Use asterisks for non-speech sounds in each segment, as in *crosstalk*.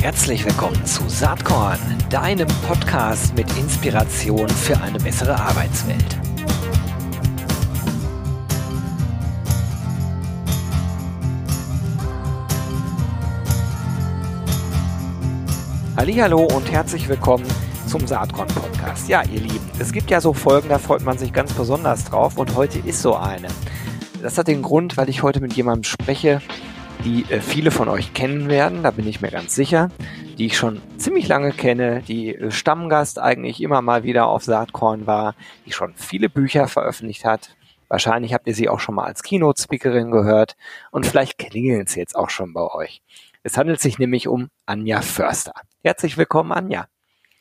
Herzlich willkommen zu Saatkorn, deinem Podcast mit Inspiration für eine bessere Arbeitswelt. Hallo und herzlich willkommen zum Saatkorn Podcast. Ja, ihr Lieben, es gibt ja so Folgen, da freut man sich ganz besonders drauf und heute ist so eine. Das hat den Grund, weil ich heute mit jemandem spreche, die äh, viele von euch kennen werden, da bin ich mir ganz sicher, die ich schon ziemlich lange kenne, die äh, Stammgast eigentlich immer mal wieder auf Saatkorn war, die schon viele Bücher veröffentlicht hat. Wahrscheinlich habt ihr sie auch schon mal als Keynote-Speakerin gehört und vielleicht klingeln sie jetzt auch schon bei euch. Es handelt sich nämlich um Anja Förster. Herzlich willkommen, Anja.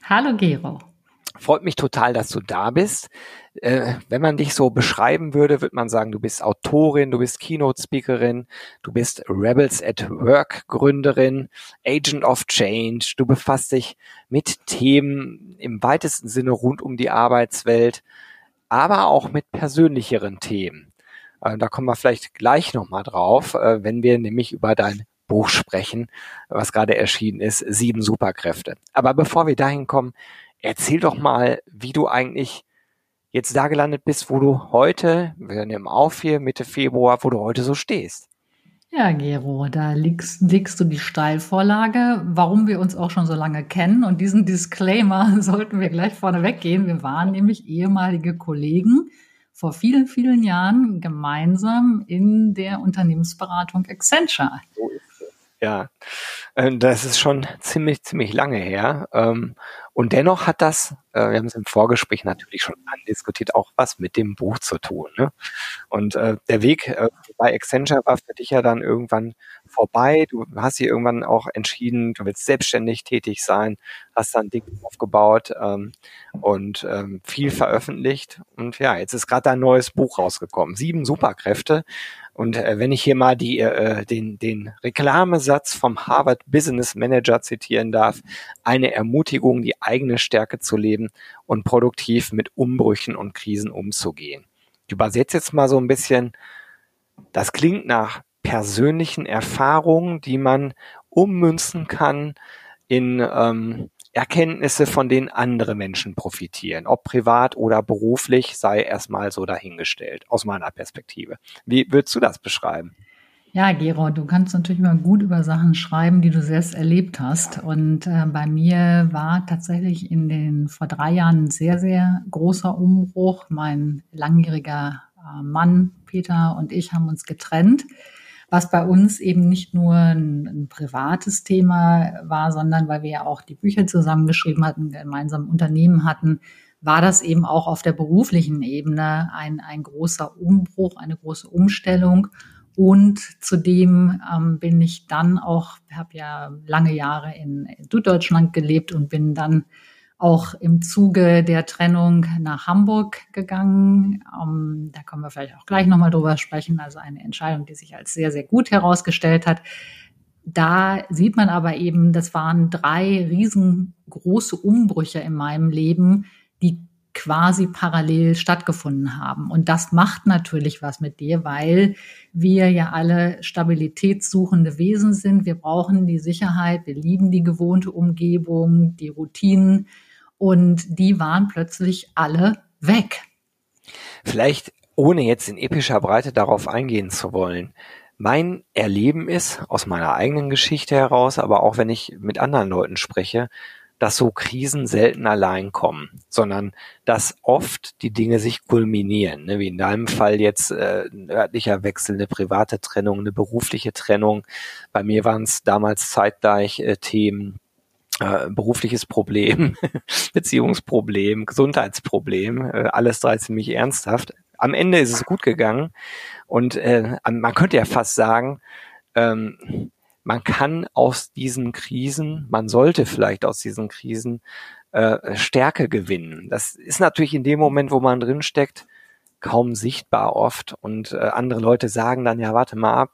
Hallo, Gero. Freut mich total, dass du da bist. Äh, wenn man dich so beschreiben würde, würde man sagen, du bist Autorin, du bist Keynote-Speakerin, du bist Rebels at Work Gründerin, Agent of Change, du befasst dich mit Themen im weitesten Sinne rund um die Arbeitswelt, aber auch mit persönlicheren Themen. Äh, da kommen wir vielleicht gleich nochmal drauf, äh, wenn wir nämlich über dein Buch sprechen, was gerade erschienen ist, Sieben Superkräfte. Aber bevor wir dahin kommen, Erzähl doch mal, wie du eigentlich jetzt da gelandet bist, wo du heute, wir nehmen auf hier Mitte Februar, wo du heute so stehst. Ja, Gero, da legst, legst du die Steilvorlage, warum wir uns auch schon so lange kennen. Und diesen Disclaimer *laughs* sollten wir gleich vorne weggehen. Wir waren nämlich ehemalige Kollegen vor vielen, vielen Jahren gemeinsam in der Unternehmensberatung Accenture. So ist es. Ja, äh, das ist schon ziemlich, ziemlich lange her. Und dennoch hat das, äh, wir haben es im Vorgespräch natürlich schon andiskutiert, auch was mit dem Buch zu tun. Ne? Und äh, der Weg äh, bei Accenture war für dich ja dann irgendwann vorbei. Du hast hier irgendwann auch entschieden, du willst selbstständig tätig sein, hast dann Dinge aufgebaut ähm, und ähm, viel veröffentlicht. Und ja, jetzt ist gerade dein neues Buch rausgekommen. Sieben Superkräfte. Und äh, wenn ich hier mal die, äh, den, den Reklamesatz vom Harvard Business Manager zitieren darf, eine Ermutigung, die eigene Stärke zu leben und produktiv mit Umbrüchen und Krisen umzugehen. Ich übersetze jetzt mal so ein bisschen, das klingt nach persönlichen Erfahrungen, die man ummünzen kann in ähm, Erkenntnisse, von denen andere Menschen profitieren, ob privat oder beruflich, sei erstmal so dahingestellt, aus meiner Perspektive. Wie würdest du das beschreiben? Ja, Gero, du kannst natürlich mal gut über Sachen schreiben, die du selbst erlebt hast. Und äh, bei mir war tatsächlich in den vor drei Jahren ein sehr, sehr großer Umbruch. Mein langjähriger äh, Mann Peter und ich haben uns getrennt was bei uns eben nicht nur ein, ein, privates Thema war, sondern weil wir ja auch die Bücher zusammengeschrieben hatten, gemeinsam Unternehmen hatten, war das eben auch auf der beruflichen Ebene ein, ein großer Umbruch, eine große Umstellung. Und zudem ähm, bin ich dann auch, habe ja lange Jahre in Süddeutschland gelebt und bin dann auch im Zuge der Trennung nach Hamburg gegangen. Um, ähm, da können wir vielleicht auch gleich nochmal drüber sprechen. Also eine Entscheidung, die sich als sehr, sehr gut herausgestellt hat. Da sieht man aber eben, das waren drei riesengroße Umbrüche in meinem Leben, die quasi parallel stattgefunden haben. Und das macht natürlich was mit dir, weil wir ja alle stabilitätssuchende Wesen sind. Wir brauchen die Sicherheit, wir lieben die gewohnte Umgebung, die Routinen und die waren plötzlich alle weg. Vielleicht, ohne jetzt in epischer Breite darauf eingehen zu wollen, mein Erleben ist, aus meiner eigenen Geschichte heraus, aber auch wenn ich mit anderen Leuten spreche, dass so Krisen selten allein kommen, sondern dass oft die Dinge sich kulminieren, ne? wie in deinem Fall jetzt äh, ein örtlicher Wechsel, eine private Trennung, eine berufliche Trennung. Bei mir waren es damals zeitgleich äh, Themen äh, berufliches Problem, *laughs* Beziehungsproblem, Gesundheitsproblem, äh, alles drei ziemlich ernsthaft. Am Ende ist es gut gegangen und äh, man könnte ja fast sagen, ähm, man kann aus diesen Krisen, man sollte vielleicht aus diesen Krisen äh, Stärke gewinnen. Das ist natürlich in dem Moment, wo man drinsteckt, kaum sichtbar oft und äh, andere Leute sagen dann, ja, warte mal ab,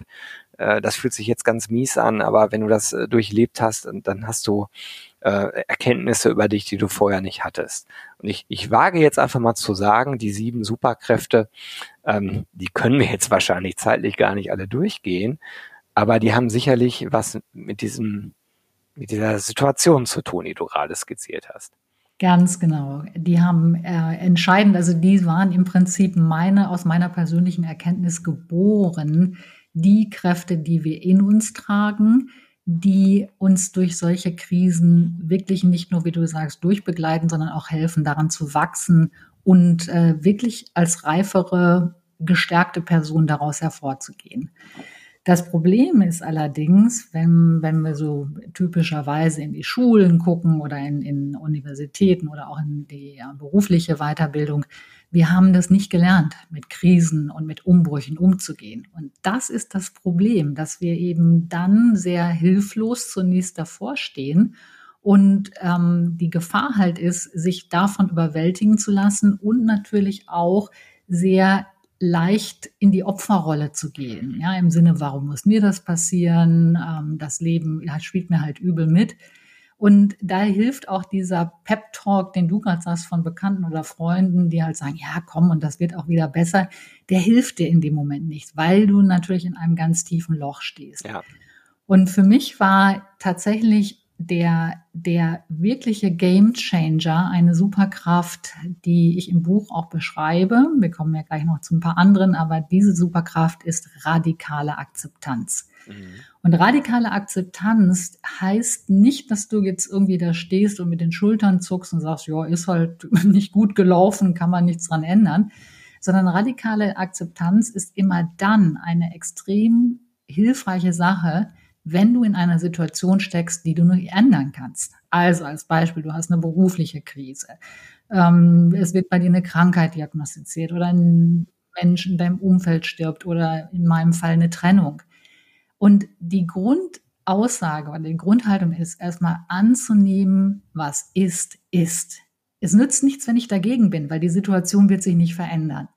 äh, das fühlt sich jetzt ganz mies an, aber wenn du das äh, durchlebt hast, dann hast du äh, Erkenntnisse über dich, die du vorher nicht hattest. Und ich, ich wage jetzt einfach mal zu sagen, die sieben Superkräfte, ähm, die können wir jetzt wahrscheinlich zeitlich gar nicht alle durchgehen. aber die haben sicherlich was mit diesem, mit dieser Situation zu tun, die du gerade skizziert hast. Ganz genau. Die haben äh, entscheidend, also die waren im Prinzip meine, aus meiner persönlichen Erkenntnis geboren, die Kräfte, die wir in uns tragen, die uns durch solche Krisen wirklich nicht nur, wie du sagst, durchbegleiten, sondern auch helfen, daran zu wachsen und äh, wirklich als reifere, gestärkte Person daraus hervorzugehen. Das Problem ist allerdings, wenn, wenn wir so typischerweise in die Schulen gucken oder in, in Universitäten oder auch in die ja, berufliche Weiterbildung, wir haben das nicht gelernt, mit Krisen und mit Umbrüchen umzugehen. Und das ist das Problem, dass wir eben dann sehr hilflos zunächst davor stehen und ähm, die Gefahr halt ist, sich davon überwältigen zu lassen und natürlich auch sehr leicht in die Opferrolle zu gehen. Ja, im Sinne, warum muss mir das passieren? Ähm, das Leben ja, spielt mir halt übel mit. Und da hilft auch dieser Pep-Talk, den du gerade sagst von Bekannten oder Freunden, die halt sagen, ja, komm, und das wird auch wieder besser. Der hilft dir in dem Moment nicht, weil du natürlich in einem ganz tiefen Loch stehst. Ja. Und für mich war tatsächlich der, der wirkliche Game Changer, eine Superkraft, die ich im Buch auch beschreibe. Wir kommen ja gleich noch zu ein paar anderen, aber diese Superkraft ist radikale Akzeptanz. Mhm. Und radikale Akzeptanz heißt nicht, dass du jetzt irgendwie da stehst und mit den Schultern zuckst und sagst, ja, ist halt *laughs* nicht gut gelaufen, kann man nichts dran ändern, sondern radikale Akzeptanz ist immer dann eine extrem hilfreiche Sache, wenn du in einer Situation steckst, die du nicht ändern kannst. Also als Beispiel, du hast eine berufliche Krise. Ähm, es wird bei dir eine Krankheit diagnostiziert oder ein Mensch in deinem Umfeld stirbt oder in meinem Fall eine Trennung. Und die Grundaussage oder die Grundhaltung ist erstmal anzunehmen, was ist, ist. Es nützt nichts, wenn ich dagegen bin, weil die Situation wird sich nicht verändern.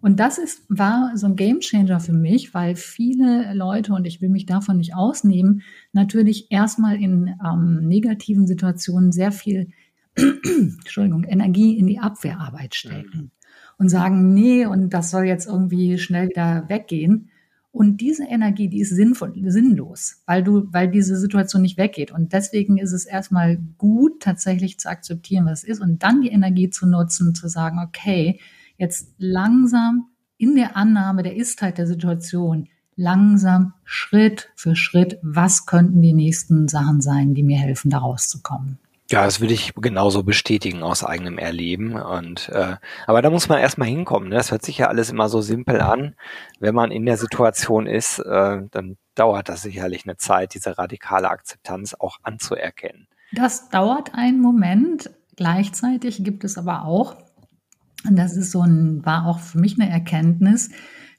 Und das ist, war so ein Gamechanger für mich, weil viele Leute, und ich will mich davon nicht ausnehmen, natürlich erstmal in ähm, negativen Situationen sehr viel *clears throat* Entschuldigung, Energie in die Abwehrarbeit stecken und sagen, nee, und das soll jetzt irgendwie schnell wieder weggehen. Und diese Energie, die ist sinnvoll, sinnlos, weil du, weil diese Situation nicht weggeht. Und deswegen ist es erstmal gut, tatsächlich zu akzeptieren, was es ist und dann die Energie zu nutzen, zu sagen, okay, jetzt langsam in der Annahme der Istheit der Situation, langsam Schritt für Schritt, was könnten die nächsten Sachen sein, die mir helfen, da rauszukommen. Ja, das würde ich genauso bestätigen aus eigenem Erleben. Und äh, aber da muss man erstmal hinkommen. Ne? Das hört sich ja alles immer so simpel an. Wenn man in der Situation ist, äh, dann dauert das sicherlich eine Zeit, diese radikale Akzeptanz auch anzuerkennen. Das dauert einen Moment. Gleichzeitig gibt es aber auch und das ist so ein, war auch für mich eine Erkenntnis,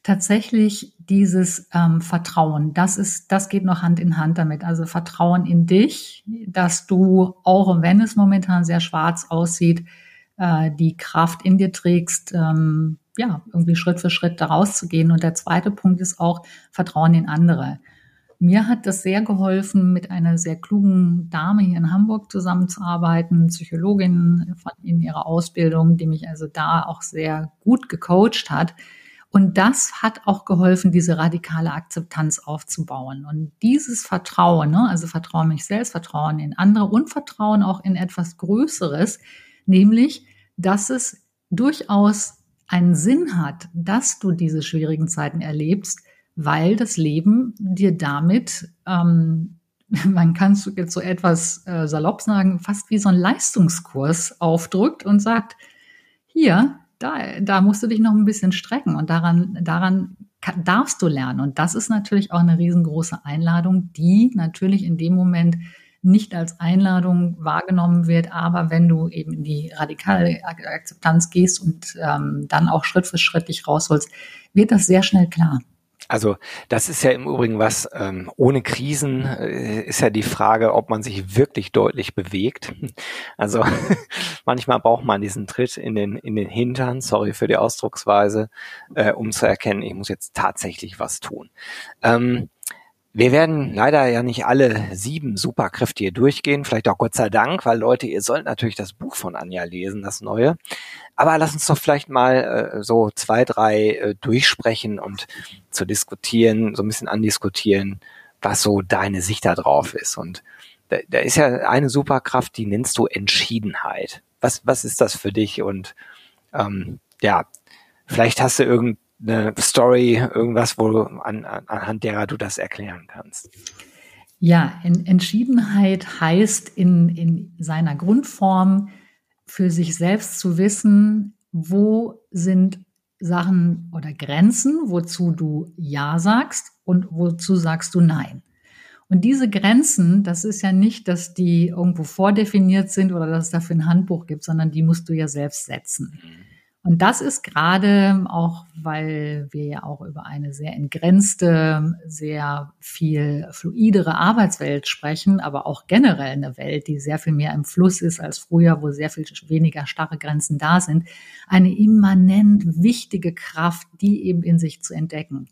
tatsächlich dieses ähm, Vertrauen, das ist, das geht noch Hand in Hand damit. Also Vertrauen in dich, dass du, auch wenn es momentan sehr schwarz aussieht, äh, die Kraft in dir trägst, ähm, ja, irgendwie Schritt für Schritt da rauszugehen. Und der zweite Punkt ist auch Vertrauen in andere. Mir hat das sehr geholfen, mit einer sehr klugen Dame hier in Hamburg zusammenzuarbeiten, Psychologin von in ihrer Ausbildung, die mich also da auch sehr gut gecoacht hat. Und das hat auch geholfen, diese radikale Akzeptanz aufzubauen. Und dieses Vertrauen, ne, also Vertrauen in mich selbst, Vertrauen in andere und Vertrauen auch in etwas Größeres, nämlich, dass es durchaus einen Sinn hat, dass du diese schwierigen Zeiten erlebst, weil das Leben dir damit, ähm, *laughs* man kann es jetzt so etwas äh, salopp sagen, fast wie so ein Leistungskurs aufdrückt und sagt, hier, da, da musst du dich noch ein bisschen strecken und daran, daran darfst du lernen. Und das ist natürlich auch eine riesengroße Einladung, die natürlich in dem Moment nicht als Einladung wahrgenommen wird, aber wenn du eben in die radikale Akzeptanz gehst und ähm, dann auch Schritt für Schritt dich rausholst, wird das sehr schnell klar. Also das ist ja im Übrigen was, ähm, ohne Krisen äh, ist ja die Frage, ob man sich wirklich deutlich bewegt. Also *laughs* manchmal braucht man diesen Tritt in den, in den Hintern, sorry für die Ausdrucksweise, äh, um zu erkennen, ich muss jetzt tatsächlich was tun. Ähm, Wir werden leider ja nicht alle sieben Superkräfte hier durchgehen, vielleicht auch Gott sei Dank, weil Leute, ihr sollt natürlich das Buch von Anja lesen, das neue. Aber lass uns doch vielleicht mal äh, so zwei, drei äh, durchsprechen und zu diskutieren, so ein bisschen andiskutieren, was so deine Sicht da drauf ist. Und da, da ist ja eine Superkraft, die nennst du Entschiedenheit. Was, was ist das für dich? Und ähm, ja, vielleicht hast du irgendeine Story, irgendwas, wo du an, an, anhand derer du das erklären kannst. Ja, Entschiedenheit heißt in, in seiner Grundform für sich selbst zu wissen, wo sind Sachen oder Grenzen, wozu du Ja sagst und wozu sagst du Nein. Und diese Grenzen, das ist ja nicht, dass die irgendwo vordefiniert sind oder dass es dafür ein Handbuch gibt, sondern die musst du ja selbst setzen. Und das ist gerade auch, weil wir ja auch über eine sehr entgrenzte, sehr viel fluidere Arbeitswelt sprechen, aber auch generell eine Welt, die sehr viel mehr im Fluss ist als früher, wo sehr viel weniger starre Grenzen da sind, eine immanent wichtige Kraft, die eben in sich zu entdecken.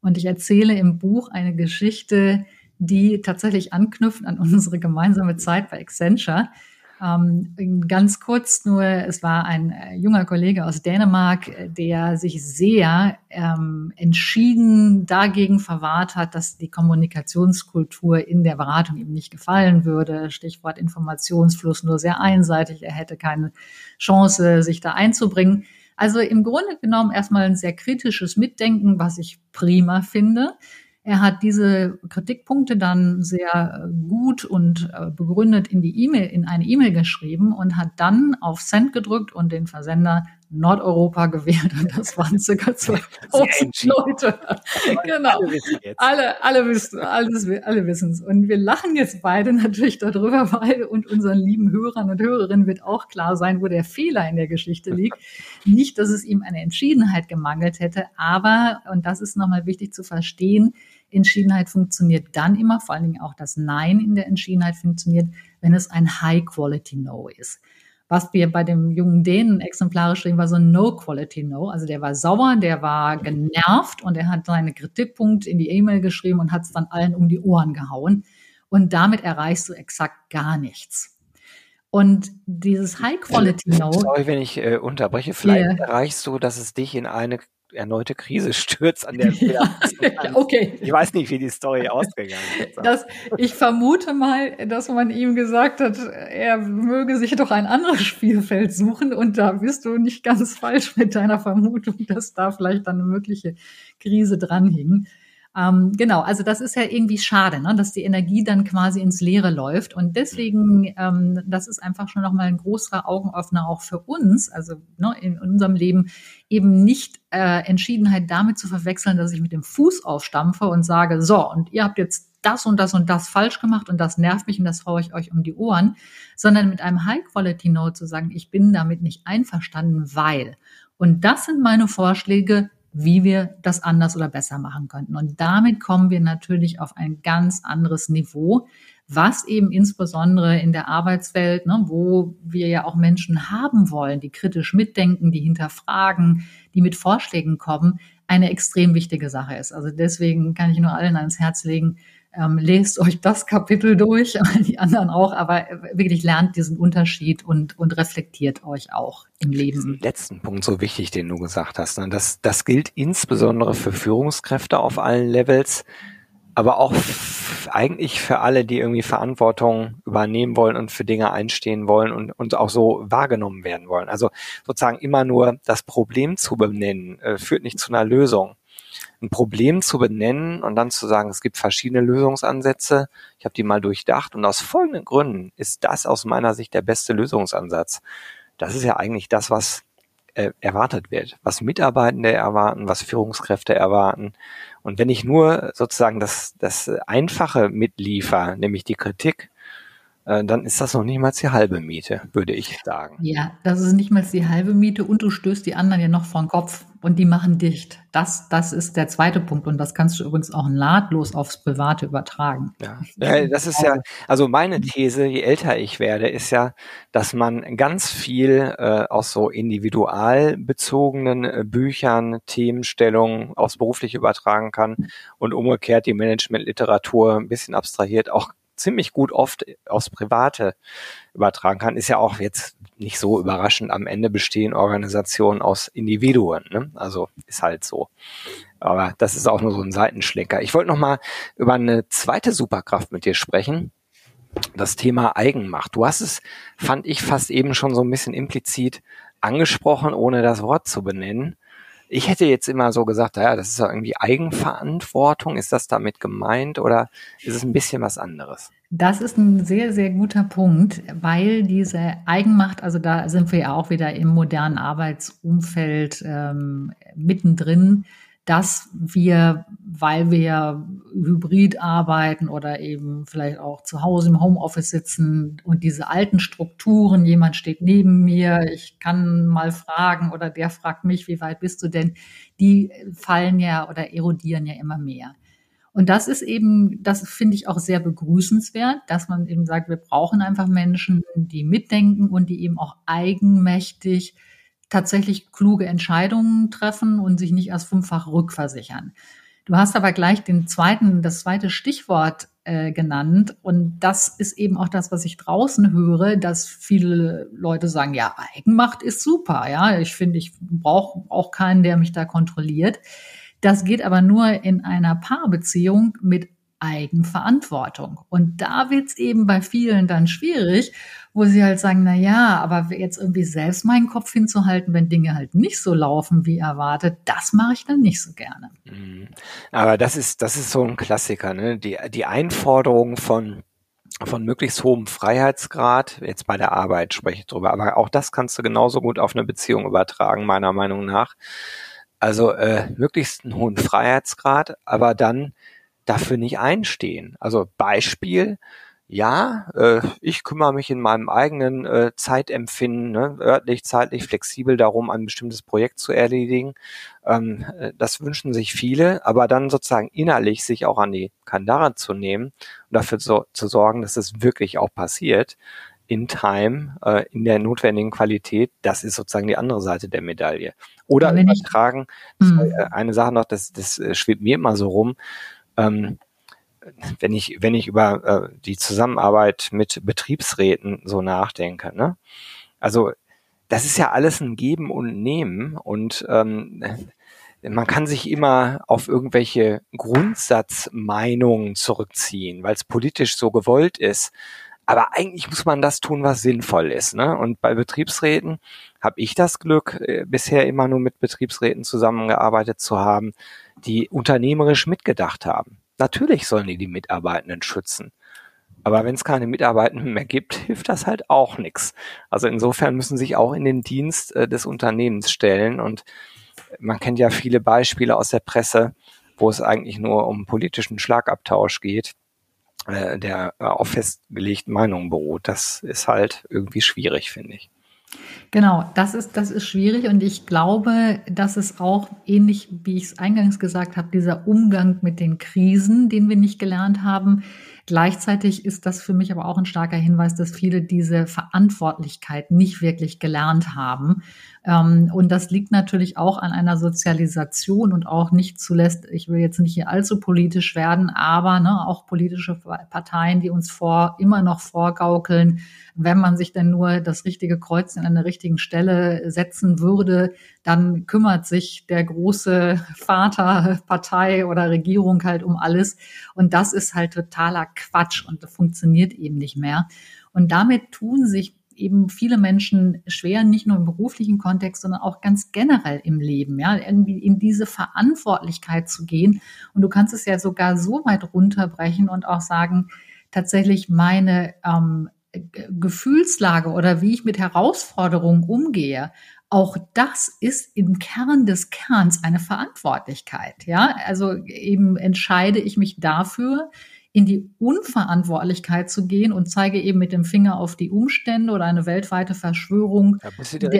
Und ich erzähle im Buch eine Geschichte, die tatsächlich anknüpft an unsere gemeinsame Zeit bei Accenture. Ähm, ganz kurz nur, es war ein äh, junger Kollege aus Dänemark, äh, der sich sehr ähm, entschieden dagegen verwahrt hat, dass die Kommunikationskultur in der Beratung ihm nicht gefallen würde. Stichwort Informationsfluss nur sehr einseitig. Er hätte keine Chance, sich da einzubringen. Also im Grunde genommen erstmal ein sehr kritisches Mitdenken, was ich prima finde. Er hat diese Kritikpunkte dann sehr äh, gut und äh, begründet in die E-Mail, in eine E-Mail geschrieben und hat dann auf Send gedrückt und den Versender Nordeuropa gewählt und das waren circa *laughs* 12.000 Leute. genau. Alle, alle wissen, alles, alle wissen es. Und wir lachen jetzt beide natürlich darüber, *laughs* weil und unseren lieben Hörern und Hörerinnen wird auch klar sein, wo der Fehler in der Geschichte liegt. *laughs* Nicht, dass es ihm eine Entschiedenheit gemangelt hätte, aber, und das ist nochmal wichtig zu verstehen, Entschiedenheit funktioniert dann immer, vor allen Dingen auch das Nein in der Entschiedenheit funktioniert, wenn es ein High-Quality-No ist. Was wir bei dem jungen Dänen exemplarisch stehen, war so ein No-Quality-No. Also der war sauer, der war genervt und er hat seine Kritikpunkte in die E-Mail geschrieben und hat es dann allen um die Ohren gehauen. Und damit erreichst du exakt gar nichts. Und dieses High-Quality-No. Sorry, wenn ich äh, unterbreche. Vielleicht yeah. erreichst du, dass es dich in eine erneute Krise stürzt an der *laughs* ja, okay. Ich weiß nicht, wie die Story ausgegangen ist. Das, ich vermute mal, dass man ihm gesagt hat, er möge sich doch ein anderes Spielfeld suchen und da bist du nicht ganz falsch mit deiner Vermutung, dass da vielleicht dann eine mögliche Krise dran hing. Ähm, genau, also das ist ja irgendwie schade, ne, dass die Energie dann quasi ins Leere läuft. Und deswegen, ähm, das ist einfach schon nochmal ein großer Augenöffner auch für uns, also ne, in unserem Leben eben nicht äh, Entschiedenheit damit zu verwechseln, dass ich mit dem Fuß aufstampfe und sage, so, und ihr habt jetzt das und das und das falsch gemacht und das nervt mich und das haue ich euch um die Ohren, sondern mit einem High-Quality-Note zu sagen, ich bin damit nicht einverstanden, weil. Und das sind meine Vorschläge, wie wir das anders oder besser machen könnten. Und damit kommen wir natürlich auf ein ganz anderes Niveau, was eben insbesondere in der Arbeitswelt, ne, wo wir ja auch Menschen haben wollen, die kritisch mitdenken, die hinterfragen, die mit Vorschlägen kommen, eine extrem wichtige Sache ist. Also deswegen kann ich nur allen ans Herz legen, ähm, lest euch das Kapitel durch, *laughs* die anderen auch, aber wirklich lernt diesen Unterschied und, und reflektiert euch auch im Leben. Letzten Punkt so wichtig, den du gesagt hast. Ne? Das, das gilt insbesondere für Führungskräfte auf allen Levels, aber auch eigentlich für alle, die irgendwie Verantwortung übernehmen wollen und für Dinge einstehen wollen und, und auch so wahrgenommen werden wollen. Also sozusagen immer nur das Problem zu benennen, äh, führt nicht zu einer Lösung ein Problem zu benennen und dann zu sagen, es gibt verschiedene Lösungsansätze. Ich habe die mal durchdacht und aus folgenden Gründen ist das aus meiner Sicht der beste Lösungsansatz. Das ist ja eigentlich das, was äh, erwartet wird, was Mitarbeitende erwarten, was Führungskräfte erwarten. Und wenn ich nur sozusagen das, das Einfache mitliefer, nämlich die Kritik, äh, dann ist das noch niemals die halbe Miete, würde ich sagen. Ja, das ist nicht mal die halbe Miete und du stößt die anderen ja noch vor den Kopf und die machen dicht. Das, das ist der zweite Punkt und das kannst du übrigens auch nahtlos aufs Private übertragen. Ja, das ist ja, also meine These, je älter ich werde, ist ja, dass man ganz viel äh, aus so individual bezogenen äh, Büchern, Themenstellungen aufs Berufliche übertragen kann und umgekehrt die Managementliteratur ein bisschen abstrahiert auch ziemlich gut oft aufs Private übertragen kann, ist ja auch jetzt nicht so überraschend. Am Ende bestehen Organisationen aus Individuen. Ne? Also ist halt so. Aber das ist auch nur so ein Seitenschlenker. Ich wollte noch mal über eine zweite Superkraft mit dir sprechen. Das Thema Eigenmacht. Du hast es, fand ich, fast eben schon so ein bisschen implizit angesprochen, ohne das Wort zu benennen. Ich hätte jetzt immer so gesagt, ja, das ist ja irgendwie Eigenverantwortung. Ist das damit gemeint oder ist es ein bisschen was anderes? Das ist ein sehr, sehr guter Punkt, weil diese Eigenmacht, also da sind wir ja auch wieder im modernen Arbeitsumfeld ähm, mittendrin, dass wir, weil wir hybrid arbeiten oder eben vielleicht auch zu Hause im Homeoffice sitzen und diese alten Strukturen, jemand steht neben mir, ich kann mal fragen oder der fragt mich, wie weit bist du denn, die fallen ja oder erodieren ja immer mehr. Und das ist eben, das finde ich auch sehr begrüßenswert, dass man eben sagt, wir brauchen einfach Menschen, die mitdenken und die eben auch eigenmächtig tatsächlich kluge Entscheidungen treffen und sich nicht erst fünffach rückversichern. Du hast aber gleich den zweiten, das zweite Stichwort äh, genannt und das ist eben auch das, was ich draußen höre, dass viele Leute sagen, ja, Eigenmacht ist super, ja, ich finde, ich brauche auch keinen, der mich da kontrolliert. Das geht aber nur in einer Paarbeziehung mit Eigenverantwortung. Und da wird's eben bei vielen dann schwierig, wo sie halt sagen, na ja, aber jetzt irgendwie selbst meinen Kopf hinzuhalten, wenn Dinge halt nicht so laufen wie erwartet, das mache ich dann nicht so gerne. Mhm. Aber das ist, das ist so ein Klassiker, ne? Die, die Einforderung von von möglichst hohem Freiheitsgrad, jetzt bei der Arbeit spreche ich drüber, aber auch das kannst du genauso gut auf eine Beziehung übertragen, meiner Meinung nach. Also äh, möglichst einen hohen Freiheitsgrad, aber dann dafür nicht einstehen. Also Beispiel, ja, äh, ich kümmere mich in meinem eigenen äh, Zeitempfinden, ne, örtlich, zeitlich flexibel darum, ein bestimmtes Projekt zu erledigen. Ähm, äh, das wünschen sich viele, aber dann sozusagen innerlich sich auch an die Kandare zu nehmen und dafür so, zu sorgen, dass es wirklich auch passiert, in Time, äh, in der notwendigen Qualität, das ist sozusagen die andere Seite der Medaille. Oder übertragen, ich, hm. äh, eine Sache noch, das, das äh, schwebt mir immer so rum, ähm, wenn ich, wenn ich über äh, die Zusammenarbeit mit Betriebsräten so nachdenke, ne? Also das ist ja alles ein Geben und Nehmen und ähm, man kann sich immer auf irgendwelche Grundsatzmeinungen zurückziehen, weil es politisch so gewollt ist. Aber eigentlich muss man das tun, was sinnvoll ist. Ne? Und bei Betriebsräten habe ich das Glück, äh, bisher immer nur mit Betriebsräten zusammengearbeitet zu haben, die unternehmerisch mitgedacht haben. Natürlich sollen die die Mitarbeitenden schützen. Aber wenn es keine Mitarbeitenden mehr gibt, *laughs* hilft das halt auch nichts. Also insofern müssen sich auch in den Dienst äh, des Unternehmens stellen. Und man kennt ja viele Beispiele aus der Presse, wo es eigentlich nur um politischen Schlagabtausch geht, äh, der äh, auf festgelegten Meinungen beruht. Das ist halt irgendwie schwierig, finde ich. Genau, das ist, das ist schwierig und ich glaube, dass es auch ähnlich, wie ich es eingangs gesagt habe, dieser Umgang mit den Krisen, den wir nicht gelernt haben, Gleichzeitig ist das für mich aber auch ein starker Hinweis, dass viele diese Verantwortlichkeit nicht wirklich gelernt haben. Ähm, und das liegt natürlich auch an einer Sozialisation und auch nicht zuletzt, ich will jetzt nicht hier allzu politisch werden, aber ne, auch politische Parteien, die uns vor, immer noch vorgaukeln, wenn man sich denn nur das richtige Kreuz an der richtigen Stelle setzen würde, dann kümmert sich der große Vater, Partei oder Regierung halt um alles. Und das ist halt totaler Quatsch und das funktioniert eben nicht mehr. Und damit tun sich eben viele Menschen schwer, nicht nur im beruflichen Kontext, sondern auch ganz generell im Leben, ja, irgendwie in diese Verantwortlichkeit zu gehen. Und du kannst es ja sogar so weit runterbrechen und auch sagen, tatsächlich meine ähm, Gefühlslage oder wie ich mit Herausforderungen umgehe, auch das ist im Kern des Kerns eine Verantwortlichkeit. Ja, also eben entscheide ich mich dafür, in die Unverantwortlichkeit zu gehen und zeige eben mit dem Finger auf die Umstände oder eine weltweite Verschwörung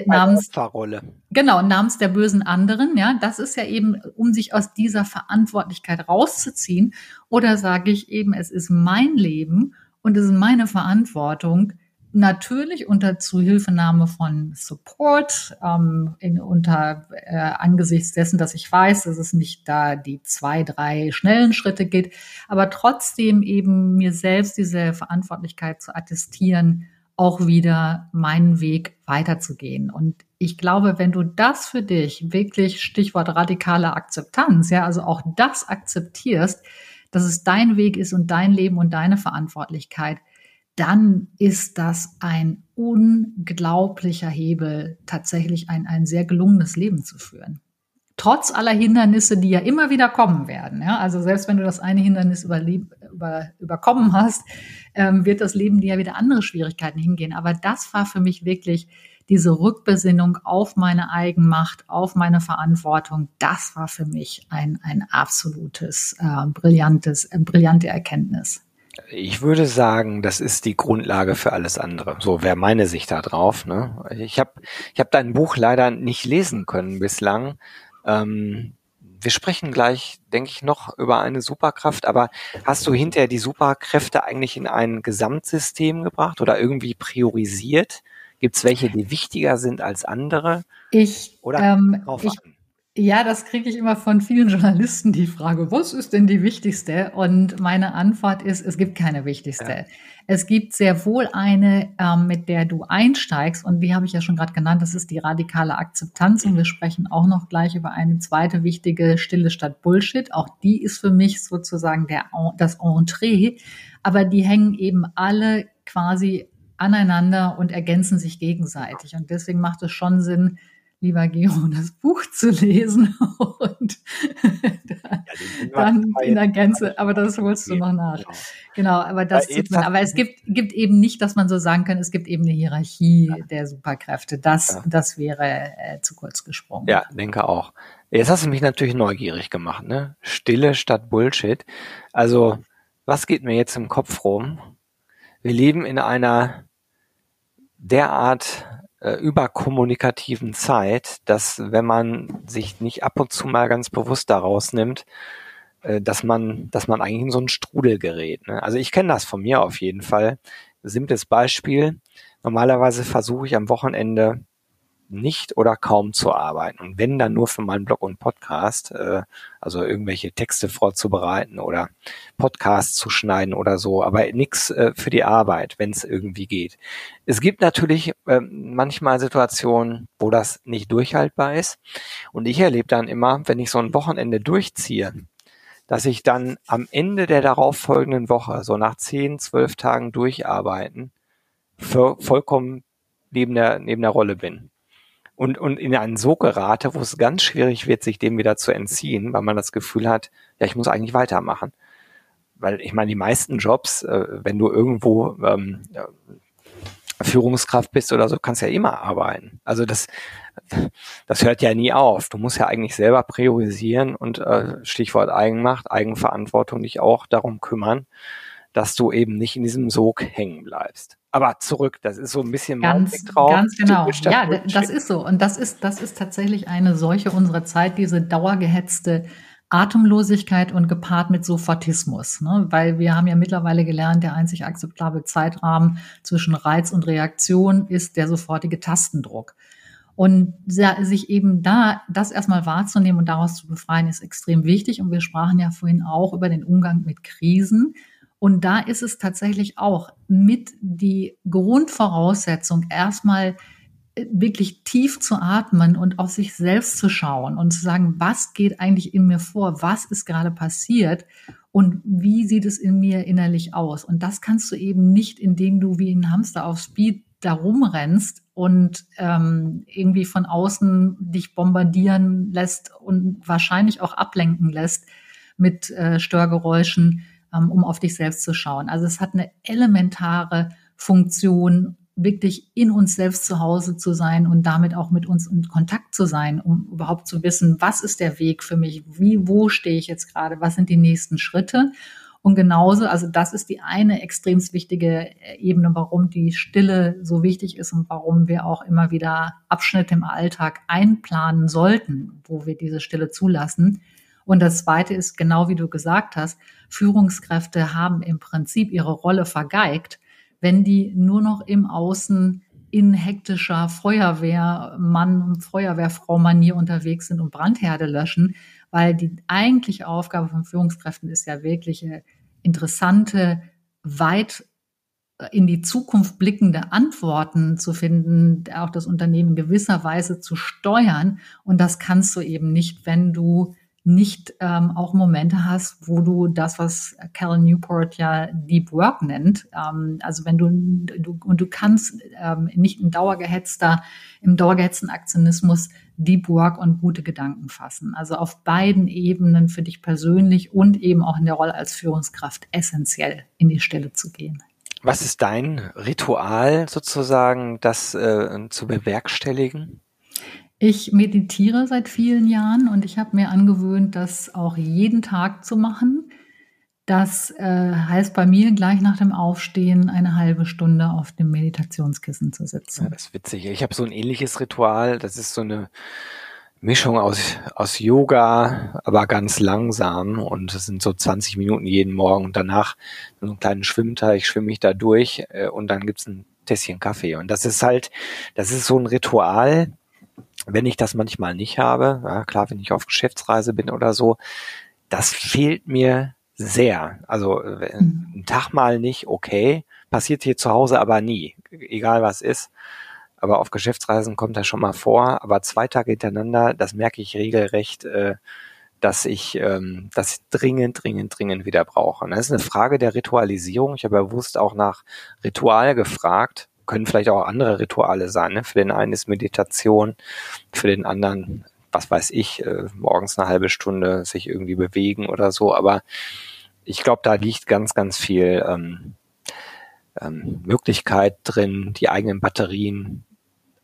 namens Opferrolle. Genau, namens der bösen anderen, ja, das ist ja eben, um sich aus dieser Verantwortlichkeit rauszuziehen. Oder sage ich eben, es ist mein Leben und es ist meine Verantwortung, natürlich unter Zuhilfenahme von Support, ähm, in, unter äh, angesichts dessen, dass ich weiß, dass es nicht da die zwei, drei schnellen Schritte geht, aber trotzdem eben mir selbst diese Verantwortlichkeit zu attestieren, auch wieder meinen Weg weiterzugehen. Und ich glaube, wenn du das für dich wirklich Stichwort radikale Akzeptanz, ja, also auch das akzeptierst, dass es dein Weg ist und dein Leben und deine Verantwortlichkeit, dann ist das ein unglaublicher Hebel, tatsächlich ein, ein sehr gelungenes Leben zu führen. Trotz aller Hindernisse, die ja immer wieder kommen werden. Ja? Also selbst wenn du das eine Hindernis überleb, über, überkommen hast, ähm, wird das Leben dir ja wieder andere Schwierigkeiten hingehen. Aber das war für mich wirklich diese Rückbesinnung auf meine Eigenmacht, auf meine Verantwortung. Das war für mich ein, ein absolutes, äh, brillantes, äh, brillante Erkenntnis. Ich würde sagen, das ist die Grundlage für alles andere. So wäre meine Sicht da drauf. Ne? Ich habe ich hab dein Buch leider nicht lesen können bislang. Ähm, wir sprechen gleich, denke ich, noch über eine Superkraft, aber hast du hinterher die Superkräfte eigentlich in ein Gesamtsystem gebracht oder irgendwie priorisiert? Gibt es welche, die wichtiger sind als andere? Ich, oder ähm, ich, an? Ja, das kriege ich immer von vielen Journalisten die Frage, was ist denn die wichtigste? Und meine Antwort ist, es gibt keine wichtigste. Ja. Es gibt sehr wohl eine, ähm, mit der du einsteigst und die habe ich ja schon gerade genannt, das ist die radikale Akzeptanz und wir sprechen auch noch gleich über eine zweite wichtige Stille statt Bullshit. Auch die ist für mich sozusagen der, das Entree, aber die hängen eben alle quasi aneinander und ergänzen sich gegenseitig und deswegen macht es schon Sinn, lieber Gero, *laughs* das Buch zu lesen *laughs* und dann in der Gänze, aber das holst du noch nach. Genau, genau aber das tut man, aber es gibt, gibt eben nicht, dass man so sagen kann, es gibt eben eine Hierarchie ja. der Superkräfte. Das, ja. das wäre äh, zu kurz gesprungen. Ja, denke auch. Jetzt hast du mich natürlich neugierig gemacht, ne? Stille statt Bullshit. Also, was geht mir jetzt im Kopf rum? Wir leben in einer derart äh, überkommunikativen Zeit, dass wenn man sich nicht ab und zu mal ganz bewusst daraus nimmt, äh, dass man, dass man eigentlich in so einen Strudel gerät. Ne? Also ich kenne das von mir auf jeden Fall. Simples Beispiel. Normalerweise versuche ich am Wochenende nicht oder kaum zu arbeiten. Und wenn dann nur für meinen Blog und Podcast, äh, also irgendwelche Texte vorzubereiten oder Podcasts zu schneiden oder so, aber nichts äh, für die Arbeit, wenn es irgendwie geht. Es gibt natürlich äh, manchmal Situationen, wo das nicht durchhaltbar ist. Und ich erlebe dann immer, wenn ich so ein Wochenende durchziehe, dass ich dann am Ende der darauffolgenden Woche, so nach zehn, zwölf Tagen durcharbeiten, vollkommen neben der, neben der Rolle bin und, und in einen Sog gerate, wo es ganz schwierig wird, sich dem wieder zu entziehen, weil man das Gefühl hat, ja, ich muss eigentlich weitermachen. Weil ich meine, die meisten Jobs, äh, wenn du irgendwo ähm, Führungskraft bist oder so, kannst ja immer arbeiten. Also das, das hört ja nie auf. Du musst ja eigentlich selber priorisieren und äh, Stichwort Eigenmacht, Eigenverantwortung dich auch darum kümmern, dass du eben nicht in diesem Sog hängen bleibst. Aber zurück, das ist so ein bisschen ganz, drauf. Ganz genau. Ja, das ist so. Und das ist, das ist tatsächlich eine solche unserer Zeit, diese dauergehetzte Atemlosigkeit und gepaart mit Sofortismus. Ne? Weil wir haben ja mittlerweile gelernt, der einzig akzeptable Zeitrahmen zwischen Reiz und Reaktion ist der sofortige Tastendruck. Und sich eben da, das erstmal wahrzunehmen und daraus zu befreien, ist extrem wichtig. Und wir sprachen ja vorhin auch über den Umgang mit Krisen. Und da ist es tatsächlich auch mit die Grundvoraussetzung, erstmal äh, wirklich tief zu atmen und auf sich selbst zu schauen und zu sagen, was geht eigentlich in mir vor? Was ist gerade passiert? Und wie sieht es in mir innerlich aus? Und das kannst du eben nicht, indem du wie ein Hamster auf Speed da rumrennst und ähm, irgendwie von außen dich bombardieren lässt und wahrscheinlich auch ablenken lässt mit äh, Störgeräuschen, ähm, um auf dich selbst zu schauen. Also es hat eine elementare Funktion, wirklich in uns selbst zu Hause zu sein und damit auch mit uns in Kontakt zu sein, um überhaupt zu wissen, was ist der Weg für mich, wie, wo stehe ich jetzt gerade, was sind die nächsten Schritte. Und genauso, also das ist die eine extrem wichtige Ebene, warum die Stille so wichtig ist und warum wir auch immer wieder Abschnitte im Alltag einplanen sollten, wo wir diese Stille zulassen. Und das Zweite ist, genau wie du gesagt hast, Führungskräfte haben im Prinzip ihre Rolle vergeigt, wenn die nur noch im Außen in hektischer Feuerwehrmann und Feuerwehrfrau-Manier unterwegs sind und Brandherde löschen, weil die eigentliche Aufgabe von Führungskräften ist ja wirklich äh, interessante, weit in die Zukunft blickende Antworten zu finden, auch das Unternehmen gewisser Weise zu steuern. Und das kannst du eben nicht, wenn du nicht ähm, auch Momente hast, wo du das, was Cal Newport ja Deep Work nennt, ähm, also wenn du, du und du kannst ähm, nicht in dauergehetzter, im dauergehetzten Aktionismus Deep Work und gute Gedanken fassen. Also auf beiden Ebenen für dich persönlich und eben auch in der Rolle als Führungskraft essentiell in die Stelle zu gehen. Was ist dein Ritual sozusagen, das äh, zu bewerkstelligen? Ich meditiere seit vielen Jahren und ich habe mir angewöhnt, das auch jeden Tag zu machen. Das äh, heißt bei mir gleich nach dem Aufstehen eine halbe Stunde auf dem Meditationskissen zu sitzen. Ja, das ist witzig. Ich habe so ein ähnliches Ritual. Das ist so eine Mischung aus, aus Yoga, aber ganz langsam. Und es sind so 20 Minuten jeden Morgen. Und danach so einen kleinen Schwimmteich, schwimme ich da durch äh, und dann gibt's ein Tässchen Kaffee. Und das ist halt, das ist so ein Ritual, wenn ich das manchmal nicht habe, ja, klar, wenn ich auf Geschäftsreise bin oder so, das fehlt mir sehr. Also mhm. ein Tag mal nicht, okay, passiert hier zu Hause aber nie, egal was ist. Aber auf Geschäftsreisen kommt das schon mal vor. Aber zwei Tage hintereinander, das merke ich regelrecht, äh, dass ich ähm, das dringend, dringend, dringend wieder brauche. Und das ist eine Frage der Ritualisierung. Ich habe bewusst auch nach Ritual gefragt, können vielleicht auch andere Rituale sein. Ne? Für den einen ist Meditation, für den anderen, was weiß ich, äh, morgens eine halbe Stunde sich irgendwie bewegen oder so. Aber ich glaube, da liegt ganz, ganz viel ähm, ähm, Möglichkeit drin, die eigenen Batterien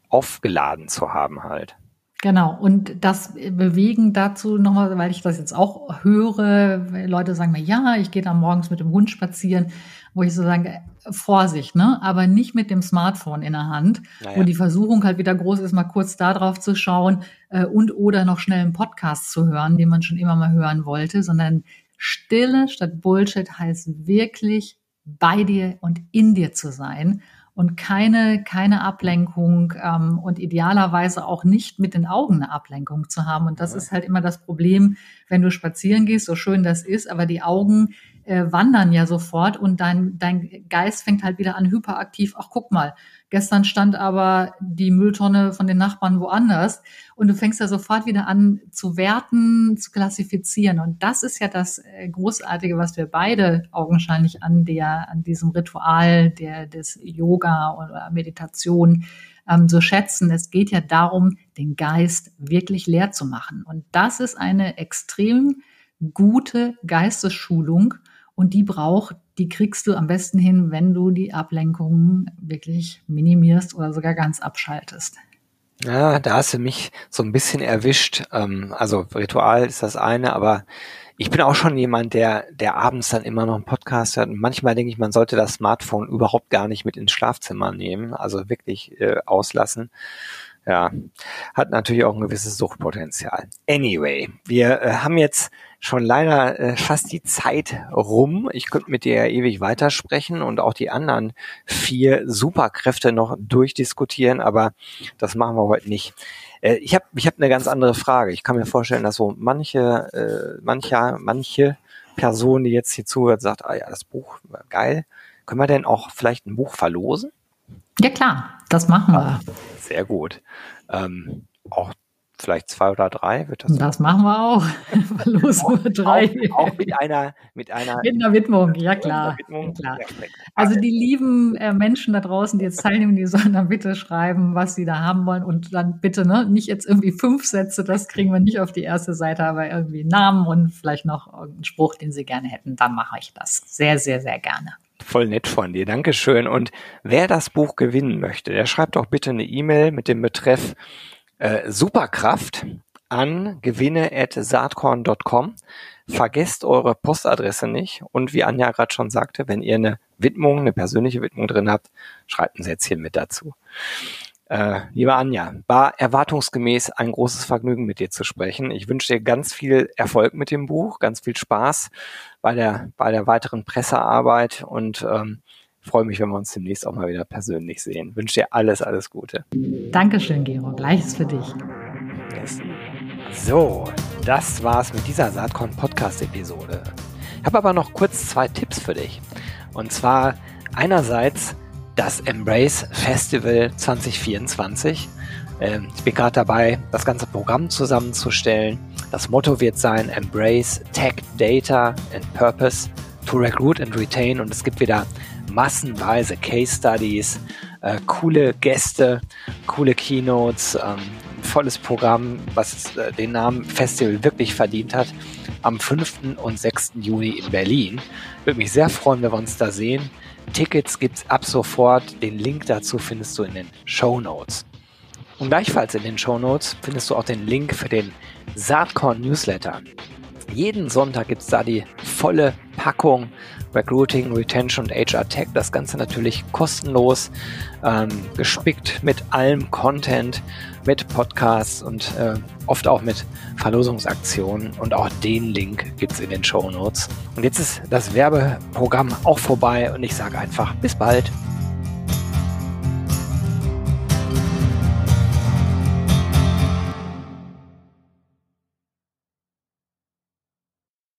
aufgeladen zu haben halt. Genau, und das Bewegen dazu nochmal, weil ich das jetzt auch höre, Leute sagen mir, ja, ich gehe dann morgens mit dem Hund spazieren, wo ich so sage, Vorsicht, ne? aber nicht mit dem Smartphone in der Hand, naja. wo die Versuchung halt wieder groß ist, mal kurz da drauf zu schauen äh, und oder noch schnell einen Podcast zu hören, den man schon immer mal hören wollte, sondern Stille statt Bullshit heißt wirklich bei dir und in dir zu sein und keine, keine Ablenkung ähm, und idealerweise auch nicht mit den Augen eine Ablenkung zu haben. Und das ja. ist halt immer das Problem, wenn du spazieren gehst, so schön das ist, aber die Augen äh, wandern ja sofort und dein, dein Geist fängt halt wieder an hyperaktiv, ach guck mal, gestern stand aber die Mülltonne von den Nachbarn woanders und du fängst ja sofort wieder an zu werten, zu klassifizieren und das ist ja das äh, Großartige, was wir beide augenscheinlich an der, an diesem Ritual der, des Yoga oder Meditation ähm, so schätzen. Es geht ja darum, den Geist wirklich leer zu machen und das ist eine extrem gute Geistesschulung, und die braucht, die kriegst du am besten hin, wenn du die Ablenkungen wirklich minimierst oder sogar ganz abschaltest. Ja, da hast du mich so ein bisschen erwischt. Ähm, also Ritual ist das eine, aber ich bin auch schon jemand, der, der abends dann immer noch einen Podcast hört. Und manchmal denke ich, man sollte das Smartphone überhaupt gar nicht mit ins Schlafzimmer nehmen, also wirklich äh, auslassen. Ja, hat natürlich auch ein gewisses Suchtpotenzial. Anyway, wir äh, haben jetzt schon leider äh, fast die Zeit rum. Ich könnte mit dir ja ewig weitersprechen und auch die anderen vier Superkräfte noch durchdiskutieren, aber das machen wir heute nicht. Äh, ich habe ich hab eine ganz andere Frage. Ich kann mir vorstellen, dass so manche, äh, mancher, manche Person, die jetzt hier zuhört, sagt, ah ja, das Buch, geil. Können wir denn auch vielleicht ein Buch verlosen? Ja klar, das machen wir. Sehr gut. Ähm, auch vielleicht zwei oder drei wird das. Das machen wir auch. *laughs* Los nur drei. Auch, auch, mit einer, mit einer. Mit einer Widmung, ja klar. Widmung. Ja, klar. Also die lieben äh, Menschen da draußen, die jetzt teilnehmen, die sollen dann bitte schreiben, was sie da haben wollen und dann bitte, ne, nicht jetzt irgendwie fünf Sätze, das kriegen wir nicht auf die erste Seite, aber irgendwie Namen und vielleicht noch irgendeinen Spruch, den sie gerne hätten, dann mache ich das. Sehr, sehr, sehr gerne. Voll nett von dir, Dankeschön. Und wer das Buch gewinnen möchte, der schreibt doch bitte eine E-Mail mit dem Betreff äh, Superkraft an gewinne at saatkorn.com. vergesst eure Postadresse nicht. Und wie Anja gerade schon sagte, wenn ihr eine Widmung, eine persönliche Widmung drin habt, schreibt ein Sätzchen mit dazu. Äh, liebe Anja, war erwartungsgemäß ein großes Vergnügen, mit dir zu sprechen. Ich wünsche dir ganz viel Erfolg mit dem Buch, ganz viel Spaß bei der, bei der weiteren Pressearbeit und ähm, freue mich, wenn wir uns demnächst auch mal wieder persönlich sehen. Wünsche dir alles, alles Gute. Dankeschön, Gero. Gleiches für dich. Yes. So, das war's mit dieser Saatkorn Podcast Episode. Ich habe aber noch kurz zwei Tipps für dich. Und zwar einerseits das Embrace Festival 2024. Ähm, ich bin gerade dabei, das ganze Programm zusammenzustellen. Das Motto wird sein Embrace Tech, Data and Purpose to Recruit and Retain. Und es gibt wieder massenweise Case Studies, äh, coole Gäste, coole Keynotes, ähm, volles Programm, was äh, den Namen Festival wirklich verdient hat. Am 5. und 6. Juni in Berlin. Würde mich sehr freuen, wenn wir uns da sehen. Tickets gibt's ab sofort. Den Link dazu findest du in den Show Notes. Und gleichfalls in den Show Notes findest du auch den Link für den Saatkorn Newsletter. Jeden Sonntag gibt's da die volle Packung Recruiting, Retention und HR Tech. Das Ganze natürlich kostenlos, ähm, gespickt mit allem Content, mit Podcasts und äh, oft auch mit Verlosungsaktionen. Und auch den Link gibt's in den Show Notes. Und jetzt ist das Werbeprogramm auch vorbei und ich sage einfach bis bald.